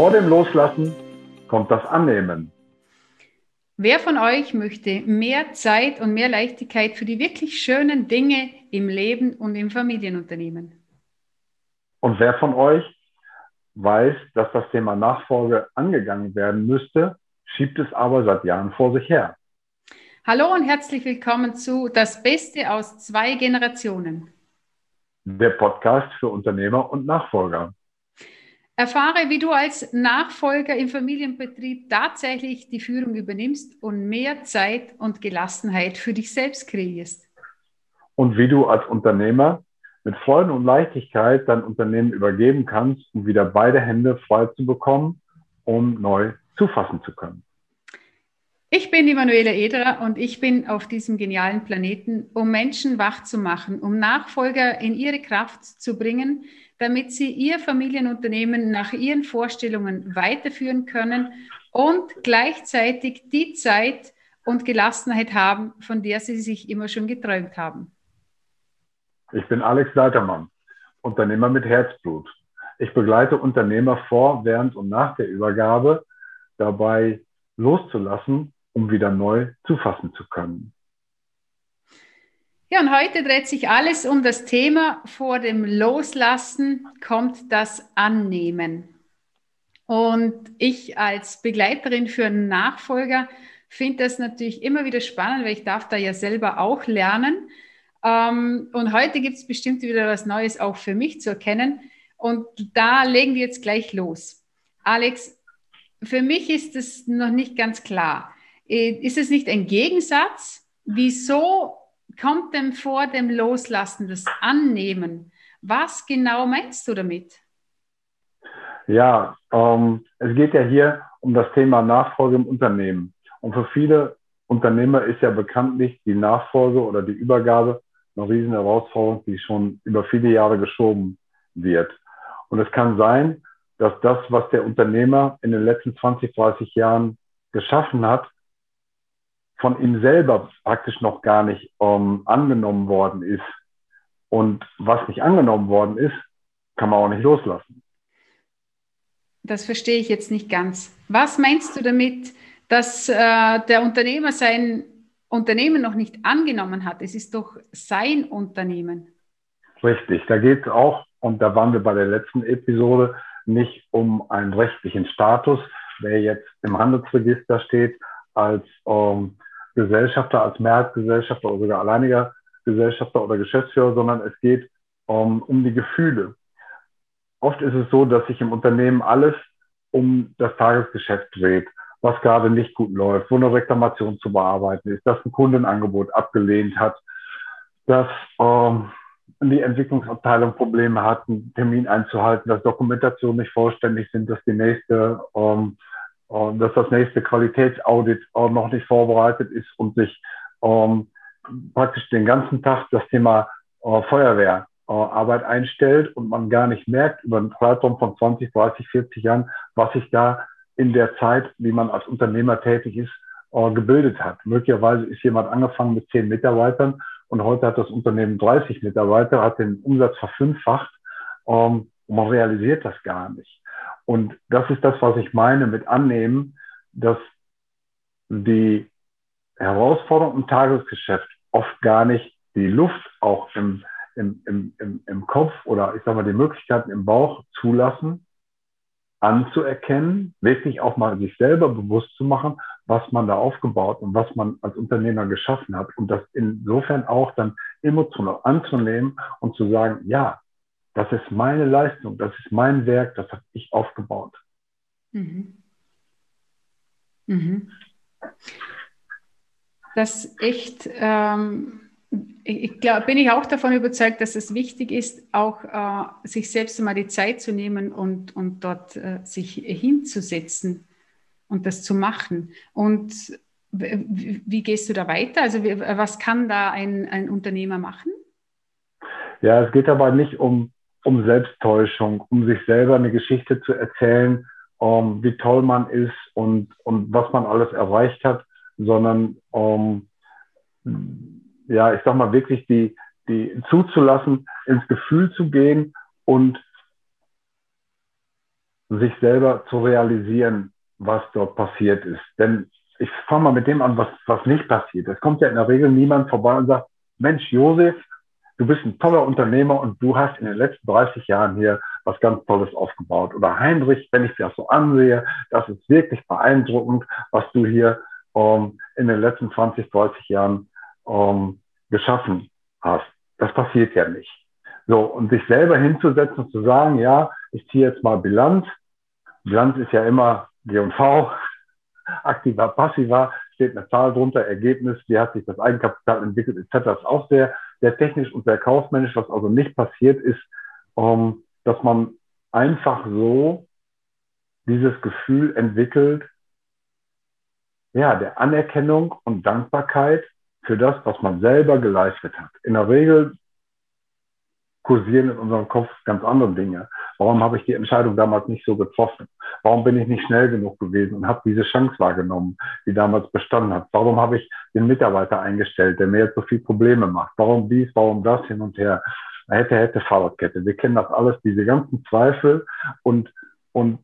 vor dem Loslassen kommt das Annehmen. Wer von euch möchte mehr Zeit und mehr Leichtigkeit für die wirklich schönen Dinge im Leben und im Familienunternehmen? Und wer von euch weiß, dass das Thema Nachfolge angegangen werden müsste, schiebt es aber seit Jahren vor sich her. Hallo und herzlich willkommen zu Das Beste aus zwei Generationen. Der Podcast für Unternehmer und Nachfolger. Erfahre, wie du als Nachfolger im Familienbetrieb tatsächlich die Führung übernimmst und mehr Zeit und Gelassenheit für dich selbst kreierst. Und wie du als Unternehmer mit Freude und Leichtigkeit dein Unternehmen übergeben kannst, um wieder beide Hände frei zu bekommen, um neu zufassen zu können. Ich bin die Manuela Ederer und ich bin auf diesem genialen Planeten, um Menschen wach zu machen, um Nachfolger in ihre Kraft zu bringen, damit sie ihr Familienunternehmen nach ihren Vorstellungen weiterführen können und gleichzeitig die Zeit und Gelassenheit haben, von der sie sich immer schon geträumt haben. Ich bin Alex Leitermann, Unternehmer mit Herzblut. Ich begleite Unternehmer vor, während und nach der Übergabe dabei loszulassen, um wieder neu zufassen zu können. Ja, und heute dreht sich alles um das Thema, vor dem Loslassen kommt das Annehmen. Und ich als Begleiterin für einen Nachfolger finde das natürlich immer wieder spannend, weil ich darf da ja selber auch lernen. Ähm, und heute gibt es bestimmt wieder was Neues auch für mich zu erkennen. Und da legen wir jetzt gleich los. Alex, für mich ist es noch nicht ganz klar. Äh, ist es nicht ein Gegensatz? Wieso kommt denn vor dem Loslassen das Annehmen? Was genau meinst du damit? Ja, ähm, es geht ja hier um das Thema Nachfolge im Unternehmen. Und für viele Unternehmer ist ja bekanntlich die Nachfolge oder die Übergabe eine riesen Herausforderung, die schon über viele Jahre geschoben wird. Und es kann sein, dass das, was der Unternehmer in den letzten 20, 30 Jahren geschaffen hat, von ihm selber praktisch noch gar nicht ähm, angenommen worden ist. Und was nicht angenommen worden ist, kann man auch nicht loslassen. Das verstehe ich jetzt nicht ganz. Was meinst du damit, dass äh, der Unternehmer sein Unternehmen noch nicht angenommen hat. Es ist doch sein Unternehmen. Richtig, da geht es auch, und da waren wir bei der letzten Episode, nicht um einen rechtlichen Status, wer jetzt im Handelsregister steht als ähm, Gesellschafter, als Mehrheitsgesellschafter oder sogar alleiniger Gesellschafter oder Geschäftsführer, sondern es geht ähm, um die Gefühle. Oft ist es so, dass sich im Unternehmen alles um das Tagesgeschäft dreht was gerade nicht gut läuft, wo eine Reklamation zu bearbeiten ist, dass ein Kundenangebot abgelehnt hat, dass ähm, die Entwicklungsabteilung Probleme hat, einen Termin einzuhalten, dass Dokumentationen nicht vollständig sind, dass die nächste, ähm, äh, dass das nächste Qualitätsaudit äh, noch nicht vorbereitet ist und sich ähm, praktisch den ganzen Tag das Thema äh, Feuerwehrarbeit einstellt und man gar nicht merkt über einen Zeitraum von 20, 30, 40 Jahren, was sich da in der Zeit, wie man als Unternehmer tätig ist, äh, gebildet hat. Möglicherweise ist jemand angefangen mit zehn Mitarbeitern und heute hat das Unternehmen 30 Mitarbeiter, hat den Umsatz verfünffacht ähm, und man realisiert das gar nicht. Und das ist das, was ich meine mit annehmen, dass die Herausforderungen im Tagesgeschäft oft gar nicht die Luft auch im, im, im, im, Kopf oder ich sage mal die Möglichkeiten im Bauch zulassen, anzuerkennen, wirklich auch mal sich selber bewusst zu machen, was man da aufgebaut und was man als Unternehmer geschaffen hat. Und das insofern auch dann emotional anzunehmen und zu sagen, ja, das ist meine Leistung, das ist mein Werk, das habe ich aufgebaut. Mhm. Mhm. Das echt ähm ich glaube, bin ich auch davon überzeugt, dass es wichtig ist, auch äh, sich selbst mal die Zeit zu nehmen und, und dort äh, sich hinzusetzen und das zu machen. Und wie, gehst du da weiter? Also was kann da ein, ein Unternehmer machen? Ja, es geht dabei nicht um, um Selbsttäuschung, um sich selber eine Geschichte zu erzählen, um, wie toll man ist und, und was man alles erreicht hat, sondern um ja, ich sag mal, wirklich die, die zuzulassen, ins Gefühl zu gehen und sich selber zu realisieren, was dort passiert ist. Denn ich fange mal mit dem an, was, was nicht passiert. Es kommt ja in der Regel niemand vorbei und sagt, Mensch, Josef, du bist ein toller Unternehmer und du hast in den letzten 30 Jahren hier was ganz Tolles aufgebaut. Oder Heinrich, wenn ich das so ansehe, das ist wirklich beeindruckend, was du hier ähm, in den letzten 20, 30 Jahren ähm, geschaffen hast. Das passiert ja nicht. So, und sich selber hinzusetzen und zu sagen, ja, ich ziehe jetzt mal Bilanz. Bilanz ist ja immer G&V, aktiver, passiver, steht eine Zahl drunter, Ergebnis, wie hat sich das Eigenkapital entwickelt, etc. Ist auch sehr, sehr technisch und sehr kaufmännisch. Was also nicht passiert ist, ähm, dass man einfach so dieses Gefühl entwickelt, ja, der Anerkennung und Dankbarkeit für das, was man selber geleistet hat. In der Regel kursieren in unserem Kopf ganz andere Dinge. Warum habe ich die Entscheidung damals nicht so getroffen? Warum bin ich nicht schnell genug gewesen und habe diese Chance wahrgenommen, die damals bestanden hat? Warum habe ich den Mitarbeiter eingestellt, der mir jetzt so viel Probleme macht? Warum dies, warum das hin und her? Hätte, hätte Fahrradkette. Wir kennen das alles, diese ganzen Zweifel und, und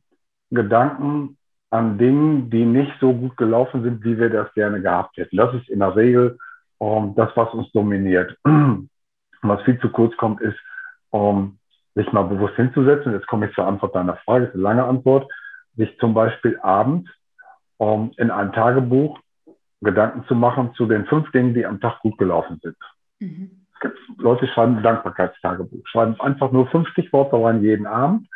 Gedanken an Dingen, die nicht so gut gelaufen sind, wie wir das gerne gehabt hätten. Das ist in der Regel um, ähm, das, was uns dominiert. was viel zu kurz kommt, ist, um sich mal bewusst hinzusetzen. Jetzt komme ich zur Antwort deiner Frage, das ist eine lange Antwort. Sich zum Beispiel abends um in einem Tagebuch Gedanken zu machen zu den fünf Dingen, die am Tag gut gelaufen sind. Mhm. Es gibt Leute, die schreiben ein Dankbarkeitstagebuch, schreiben einfach nur 50 Worte rein jeden Abend.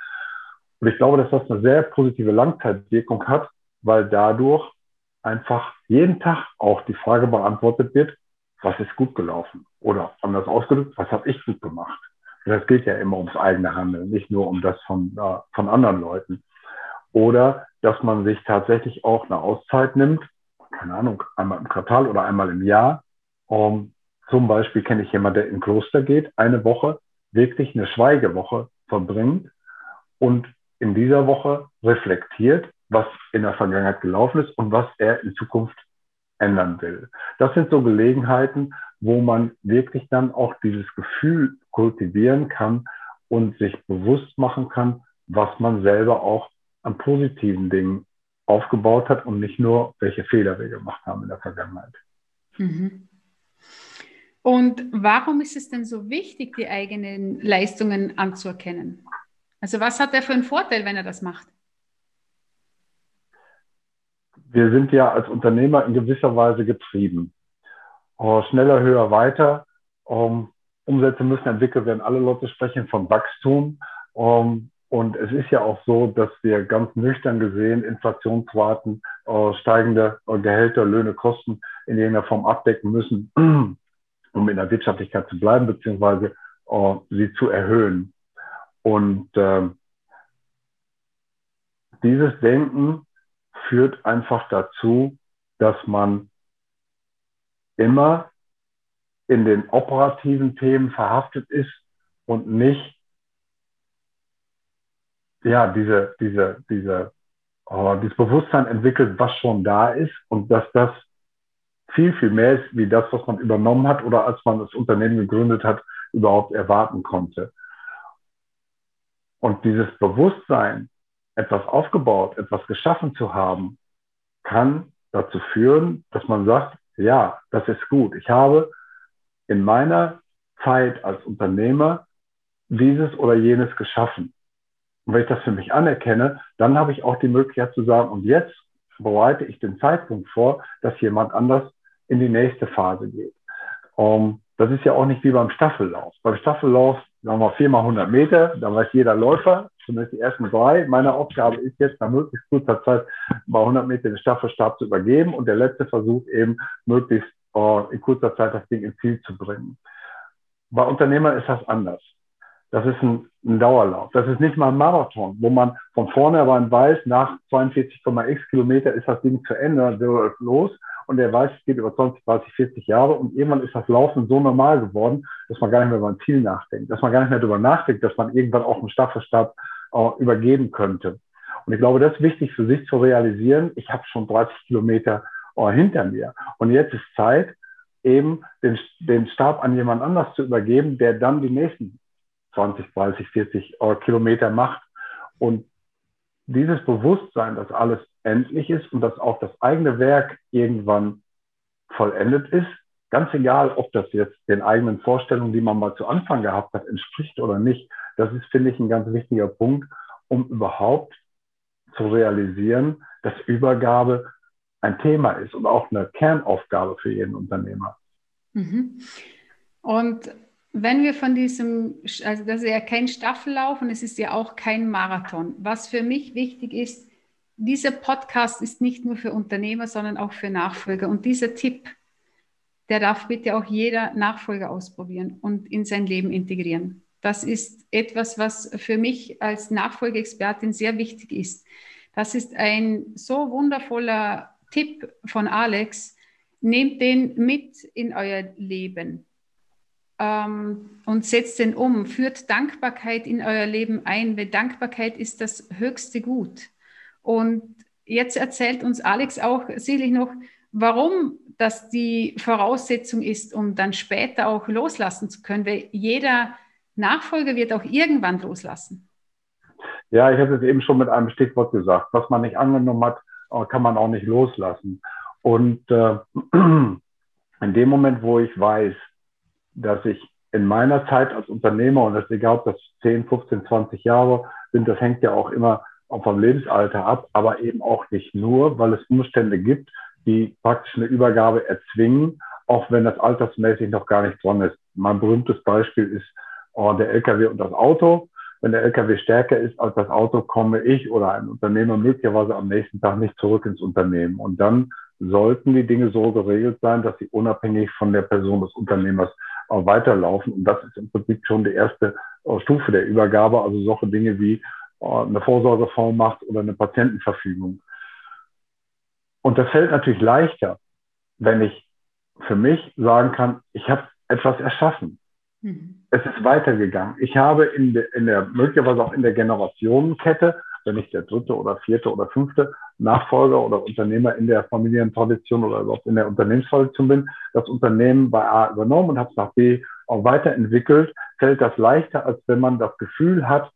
Und ich glaube, dass das eine sehr positive Langzeitwirkung hat, weil dadurch einfach jeden Tag auch die Frage beantwortet wird, was ist gut gelaufen? Oder anders ausgedrückt, was habe ich gut gemacht? Das geht ja immer ums eigene Handeln, nicht nur um das von, äh, von anderen Leuten. Oder dass man sich tatsächlich auch eine Auszeit nimmt, keine Ahnung, einmal im Quartal oder einmal im Jahr. Um, zum Beispiel kenne ich jemanden, der in Kloster geht, eine Woche, wirklich eine Schweigewoche verbringt und in dieser Woche reflektiert, was in der Vergangenheit gelaufen ist und was er in Zukunft ändern will. Das sind so Gelegenheiten, wo man wirklich dann auch dieses Gefühl kultivieren kann und sich bewusst machen kann, was man selber auch an positiven Dingen aufgebaut hat und nicht nur, welche Fehler wir gemacht haben in der Vergangenheit. Mhm. Und warum ist es denn so wichtig, die eigenen Leistungen anzuerkennen? Also was hat er für einen Vorteil, wenn er das macht? wir sind ja als Unternehmer in gewisser Weise getrieben. Uh, schneller, höher, weiter. Um, Umsätze müssen entwickelt werden. Alle Leute sprechen von Wachstum. Um, und es ist ja auch so, dass wir ganz nüchtern gesehen Inflationsraten, uh, steigende uh, Gehälter, Löhne, Kosten in irgendeiner Form abdecken müssen, um in der Wirtschaftlichkeit zu bleiben, beziehungsweise sie zu erhöhen. Und ähm, dieses Denken führt einfach dazu, dass man immer in den operativen Themen verhaftet ist und nicht ja diese diese diese oh, dieses Bewusstsein entwickelt, was schon da ist und dass das viel viel mehr ist wie das, was man übernommen hat oder als man das Unternehmen gegründet hat, überhaupt erwarten konnte. Und dieses Bewusstsein, etwas aufgebaut, etwas geschaffen zu haben, kann dazu führen, dass man sagt, ja, das ist gut. Ich habe in meiner Zeit als Unternehmer dieses oder jenes geschaffen. Und wenn ich das für mich anerkenne, dann habe ich auch die Möglichkeit zu sagen, und jetzt bereite ich den Zeitpunkt vor, dass jemand anders in die nächste Phase geht. Um, das ist ja auch nicht wie beim Staffellauf. Beim Staffellauf, sagen wir viermal 100 Meter, da weiß jeder Läufer, zumindest die ersten drei. Meine Aufgabe ist jetzt, nach möglichst kurzer Zeit bei 100 Meter den Staffelstab zu übergeben und der letzte Versuch eben möglichst uh, in kurzer Zeit das Ding ins Ziel zu bringen. Bei Unternehmern ist das anders. Das ist ein, ein Dauerlauf. Das ist nicht mal ein Marathon, wo man von vornherein weiß, nach 42,x Kilometer ist das Ding zu Ende, dann will los und er weiß, es geht über 20, 30, 40 Jahre und irgendwann ist das Laufen so normal geworden, dass man gar nicht mehr über ein Ziel nachdenkt, dass man gar nicht mehr darüber nachdenkt, dass man irgendwann auch einen Staffelstab äh, übergeben könnte. Und ich glaube, das ist wichtig für sich zu realisieren. Ich habe schon 30 Kilometer äh, hinter mir und jetzt ist Zeit, eben den, den Stab an jemand anders zu übergeben, der dann die nächsten 20, 30, 40 äh, Kilometer macht. Und dieses Bewusstsein, dass alles endlich ist und dass auch das eigene Werk irgendwann vollendet ist, ganz egal, ob das jetzt den eigenen Vorstellungen, die man mal zu Anfang gehabt hat, entspricht oder nicht, das ist, finde ich, ein ganz wichtiger Punkt, um überhaupt zu realisieren, dass Übergabe ein Thema ist und auch eine Kernaufgabe für jeden Unternehmer. Mhm. Und wenn wir von diesem, also das ist ja kein Staffellauf und es ist ja auch kein Marathon. Was für mich wichtig ist, dieser Podcast ist nicht nur für Unternehmer, sondern auch für Nachfolger. Und dieser Tipp, der darf bitte auch jeder Nachfolger ausprobieren und in sein Leben integrieren. Das ist etwas, was für mich als Nachfolgeexpertin sehr wichtig ist. Das ist ein so wundervoller Tipp von Alex. Nehmt den mit in euer Leben ähm, und setzt den um. Führt Dankbarkeit in euer Leben ein, weil Dankbarkeit ist das höchste Gut. Und jetzt erzählt uns Alex auch sicherlich noch, warum das die Voraussetzung ist, um dann später auch loslassen zu können, weil jeder Nachfolger wird auch irgendwann loslassen. Ja, ich habe es eben schon mit einem Stichwort gesagt. Was man nicht angenommen hat, äh, kann man auch nicht loslassen. Und äh, in dem Moment, wo ich weiß, dass ich in meiner Zeit als Unternehmer, und das ist egal, ob das 10, 15, 20 Jahre sind, das hängt ja auch immer vom Lebensalter ab, aber eben auch nicht nur, weil es Umstände gibt, die praktisch eine Übergabe erzwingen, auch wenn das altersmäßig noch gar nicht dran ist. Mein berühmtes Beispiel ist oh, der LKW und das Auto. Wenn der LKW stärker ist als das Auto, komme ich oder ein Unternehmer möglicherweise am nächsten Tag nicht zurück ins Unternehmen. Und dann sollten die Dinge so geregelt sein, dass sie unabhängig von der Person des Unternehmers weiterlaufen. Und das ist im Prinzip schon die erste äh, Stufe der Übergabe, also solche Dinge wie äh, eine Vorsorgevollmacht oder eine Patientenverfügung. Und das fällt natürlich leichter, wenn ich für mich sagen kann, ich habe etwas erschaffen. Mhm. Es ist weitergegangen. Ich habe in, de, in der, möglicherweise auch in der Generationenkette, wenn ich der dritte oder vierte oder fünfte Nachfolger oder Unternehmer in der Familientradition oder überhaupt in der Unternehmenstradition bin, das Unternehmen bei A übernommen und habe es nach B auch weiterentwickelt, fällt das leichter, als wenn man das Gefühl hat,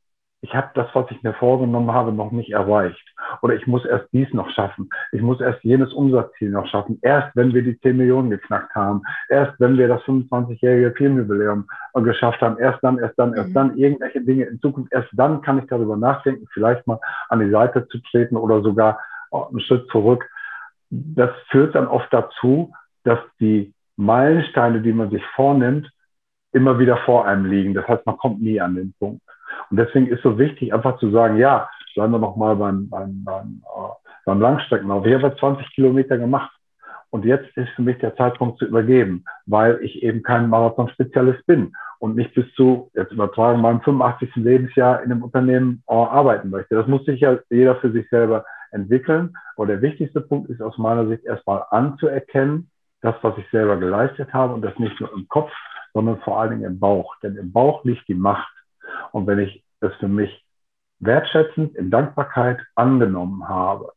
ich habe das, was ich mir vorgenommen habe, noch nicht erreicht. Oder ich muss erst dies noch schaffen. Ich muss erst jenes Umsatzziel noch schaffen. Erst wenn wir die 10 Millionen geknackt haben. Erst wenn wir das 25-jährige Firmenjubiläum geschafft haben. Erst dann, erst dann, erst mhm. dann. Irgendwelche Dinge in Zukunft. Erst dann kann ich darüber nachdenken, vielleicht mal an die Seite zu treten oder sogar einen Schritt zurück. Das führt dann oft dazu, dass die Meilensteine, die man sich vornimmt, immer wieder vor einem liegen. Das heißt, man kommt nie an den Punkt. Und deswegen ist so wichtig, einfach zu sagen, ja, bleiben wir noch mal beim, beim, beim, äh, beim Langstreckenlauf. Ich habe 20 Kilometer gemacht. Und jetzt ist für mich der Zeitpunkt zu übergeben, weil ich eben kein Marathon-Spezialist bin und nicht bis zu, jetzt übertragen, meinem 85. Lebensjahr in einem Unternehmen äh, arbeiten möchte. Das muss sich ja jeder für sich selber entwickeln. Aber der wichtigste Punkt ist aus meiner Sicht erstmal anzuerkennen, das, was ich selber geleistet habe und das nicht nur im Kopf, sondern vor allen Dingen im Bauch. Denn im Bauch liegt die Macht. Und wenn ich das für mich wertschätzend in Dankbarkeit angenommen habe,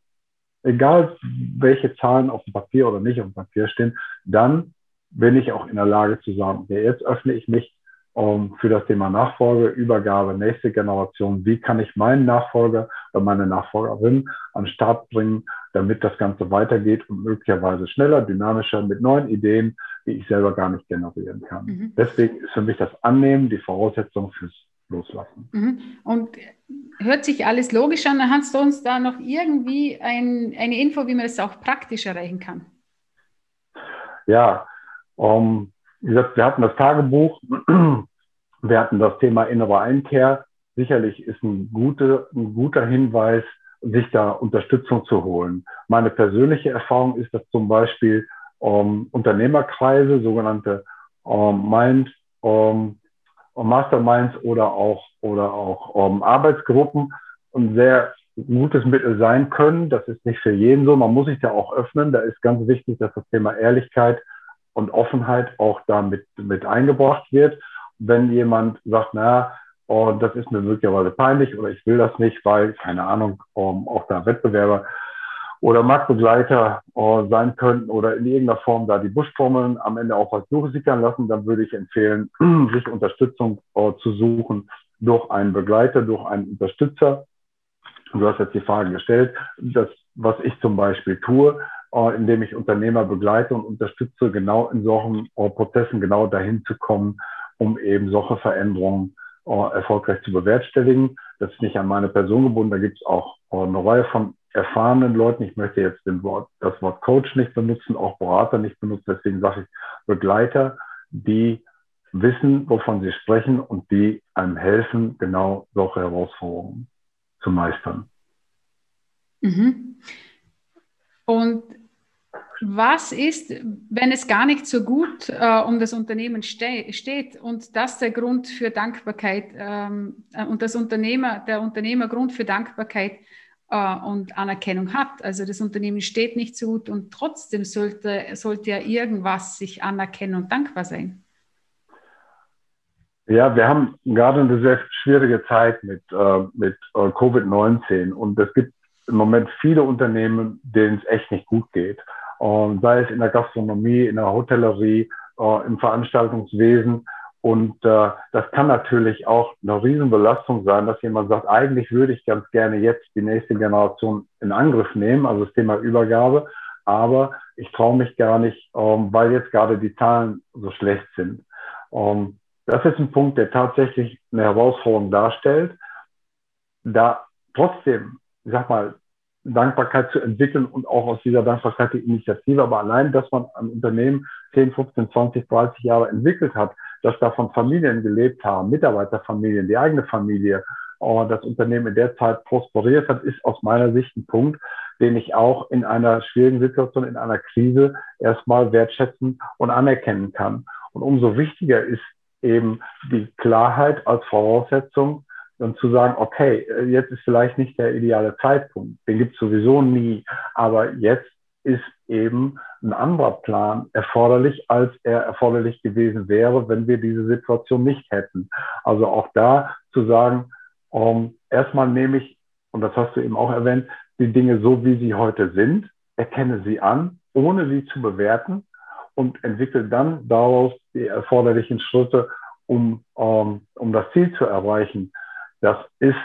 egal welche Zahlen auf dem Papier oder nicht auf dem Papier stehen, dann bin ich auch in der Lage zu sagen, okay, jetzt öffne ich mich um, für das Thema Nachfolge, Übergabe, nächste Generation. Wie kann ich meinen Nachfolger oder meine Nachfolgerin an den Start bringen, damit das Ganze weitergeht und möglicherweise schneller, dynamischer mit neuen Ideen, die ich selber gar nicht generieren kann. Mhm. Deswegen ist für mich das Annehmen die Voraussetzung fürs loslassen. Mhm. Und hört sich alles logisch an, dann hast du uns da noch irgendwie ein, eine Info, wie man das auch praktisch erreichen kann. Ja, um, wie gesagt, wir hatten das Tagebuch, wir hatten das Thema innere Einkehr. Sicherlich ist ein, gute, ein guter Hinweis, sich da Unterstützung zu holen. Meine persönliche Erfahrung ist, dass zum Beispiel um, Unternehmerkreise, sogenannte um, Mind, um, Masterminds oder auch, oder auch um, Arbeitsgruppen ein sehr gutes Mittel sein können. Das ist nicht für jeden so. Man muss sich da auch öffnen. Da ist ganz wichtig, dass das Thema Ehrlichkeit und Offenheit auch da mit, eingebracht wird. Wenn jemand sagt, na, oh, das ist mir möglicherweise peinlich oder ich will das nicht, weil, keine Ahnung, um, auch da Wettbewerber oder Marktbegleiter äh, sein könnten oder in irgendeiner Form da die Buschformeln am Ende auch was durchsickern lassen, dann würde ich empfehlen, sich Unterstützung äh, zu suchen durch einen Begleiter, durch einen Unterstützer. du hast jetzt die Frage gestellt, das, was ich zum Beispiel tue, äh, indem ich Unternehmer begleite und unterstütze, genau in solchen äh, Prozessen genau dahin zu kommen, um eben solche Veränderungen äh, erfolgreich zu bewerkstelligen. Das ist nicht an meine Person gebunden, da gibt es auch eine Reihe von erfahrenen Leuten. Ich möchte jetzt Wort, das Wort Coach nicht benutzen, auch Berater nicht benutzen, deswegen sage ich Begleiter, die wissen, wovon sie sprechen und die einem helfen, genau solche Herausforderungen zu meistern. Mhm. Und was ist, wenn es gar nicht so gut äh, um das Unternehmen ste steht und das der Grund für Dankbarkeit ähm, äh, und das Unternehmer, der Unternehmer Grund für Dankbarkeit äh, und Anerkennung hat? Also das Unternehmen steht nicht so gut und trotzdem sollte, sollte ja irgendwas sich anerkennen und dankbar sein. Ja, wir haben gerade eine sehr schwierige Zeit mit, äh, mit äh, Covid-19 und es gibt im Moment viele Unternehmen, denen es echt nicht gut geht. Und sei es in der Gastronomie, in der Hotellerie, äh, im Veranstaltungswesen. Und äh, das kann natürlich auch eine Riesenbelastung sein, dass jemand sagt, eigentlich würde ich ganz gerne jetzt die nächste Generation in Angriff nehmen, also das Thema Übergabe, aber ich traue mich gar nicht, ähm, weil jetzt gerade die Zahlen so schlecht sind. Ähm, das ist ein Punkt, der tatsächlich eine Herausforderung darstellt, da trotzdem, ich sag mal, Dankbarkeit zu entwickeln und auch aus dieser Dankbarkeit die Initiative. Aber allein, dass man ein Unternehmen 10, 15, 20, 30 Jahre entwickelt hat, dass davon Familien gelebt haben, Mitarbeiterfamilien, die eigene Familie, und das Unternehmen in der Zeit prosperiert hat, ist aus meiner Sicht ein Punkt, den ich auch in einer schwierigen Situation, in einer Krise erstmal wertschätzen und anerkennen kann. Und umso wichtiger ist eben die Klarheit als Voraussetzung und zu sagen, okay, jetzt ist vielleicht nicht der ideale Zeitpunkt, den gibt es sowieso nie, aber jetzt ist eben ein anderer Plan erforderlich, als er erforderlich gewesen wäre, wenn wir diese Situation nicht hätten. Also auch da zu sagen, um, erstmal nehme ich, und das hast du eben auch erwähnt, die Dinge so, wie sie heute sind, erkenne sie an, ohne sie zu bewerten und entwickle dann daraus die erforderlichen Schritte, um, um, um das Ziel zu erreichen. Das ist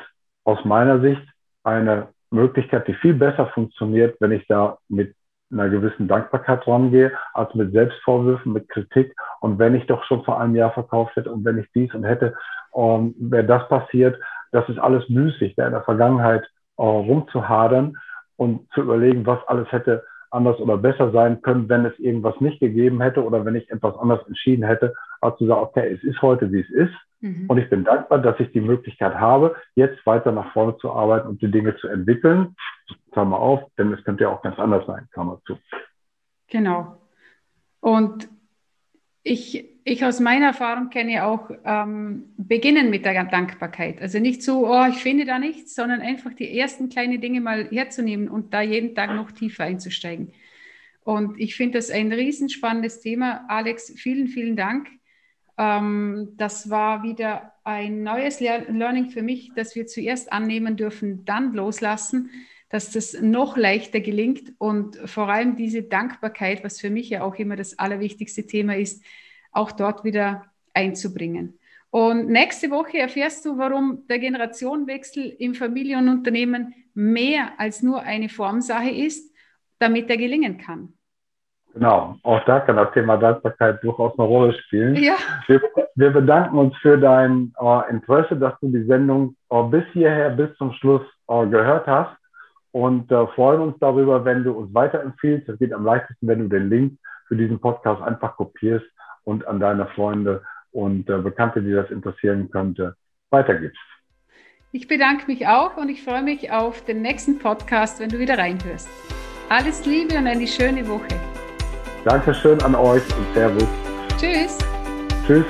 aus meiner Sicht eine Möglichkeit, die viel besser funktioniert, wenn ich da mit einer gewissen Dankbarkeit rangehe, als mit Selbstvorwürfen, mit Kritik. Und wenn ich doch schon vor einem Jahr verkauft hätte und wenn ich dies und hätte, ähm, wäre das passiert, das ist alles müßig, da in der Vergangenheit äh, rumzuhadern und zu überlegen, was alles hätte anders oder besser sein können, wenn es irgendwas nicht gegeben hätte oder wenn ich etwas anders entschieden hätte, als zu sagen, okay, es ist heute, wie es ist. Mhm. Und ich bin dankbar, dass ich die Möglichkeit habe, jetzt weiter nach vorne zu arbeiten und die Dinge zu entwickeln. Klammer auf, denn es könnte ja auch ganz anders sein, Klammer zu. Genau. Und ich, ich aus meiner Erfahrung kenne auch ähm, beginnen mit der Dankbarkeit. Also nicht so, oh, ich finde da nichts, sondern einfach die ersten kleinen Dinge mal herzunehmen und da jeden Tag noch tiefer einzusteigen. Und ich finde das ein riesenspannendes Thema. Alex, vielen, vielen Dank. Ähm, das war wieder ein neues Learning für mich, dass wir zuerst annehmen dürfen, dann loslassen, dass das noch leichter gelingt und vor allem diese Dankbarkeit, was für mich ja auch immer das allerwichtigste Thema ist, auch dort wieder einzubringen. Und nächste Woche erfährst du, warum der Generationenwechsel im Familienunternehmen mehr als nur eine Formsache ist, damit er gelingen kann. Genau, auch da kann das Thema Dankbarkeit durchaus eine Rolle spielen. Ja. Wir, wir bedanken uns für dein äh, Interesse, dass du die Sendung äh, bis hierher, bis zum Schluss äh, gehört hast und äh, freuen uns darüber, wenn du uns weiterempfiehlst. Das geht am leichtesten, wenn du den Link für diesen Podcast einfach kopierst und an deine Freunde und äh, Bekannte, die das interessieren könnte, weitergibst. Ich bedanke mich auch und ich freue mich auf den nächsten Podcast, wenn du wieder reinhörst. Alles Liebe und eine schöne Woche. Dankeschön an euch und Servus. Tschüss. Tschüss.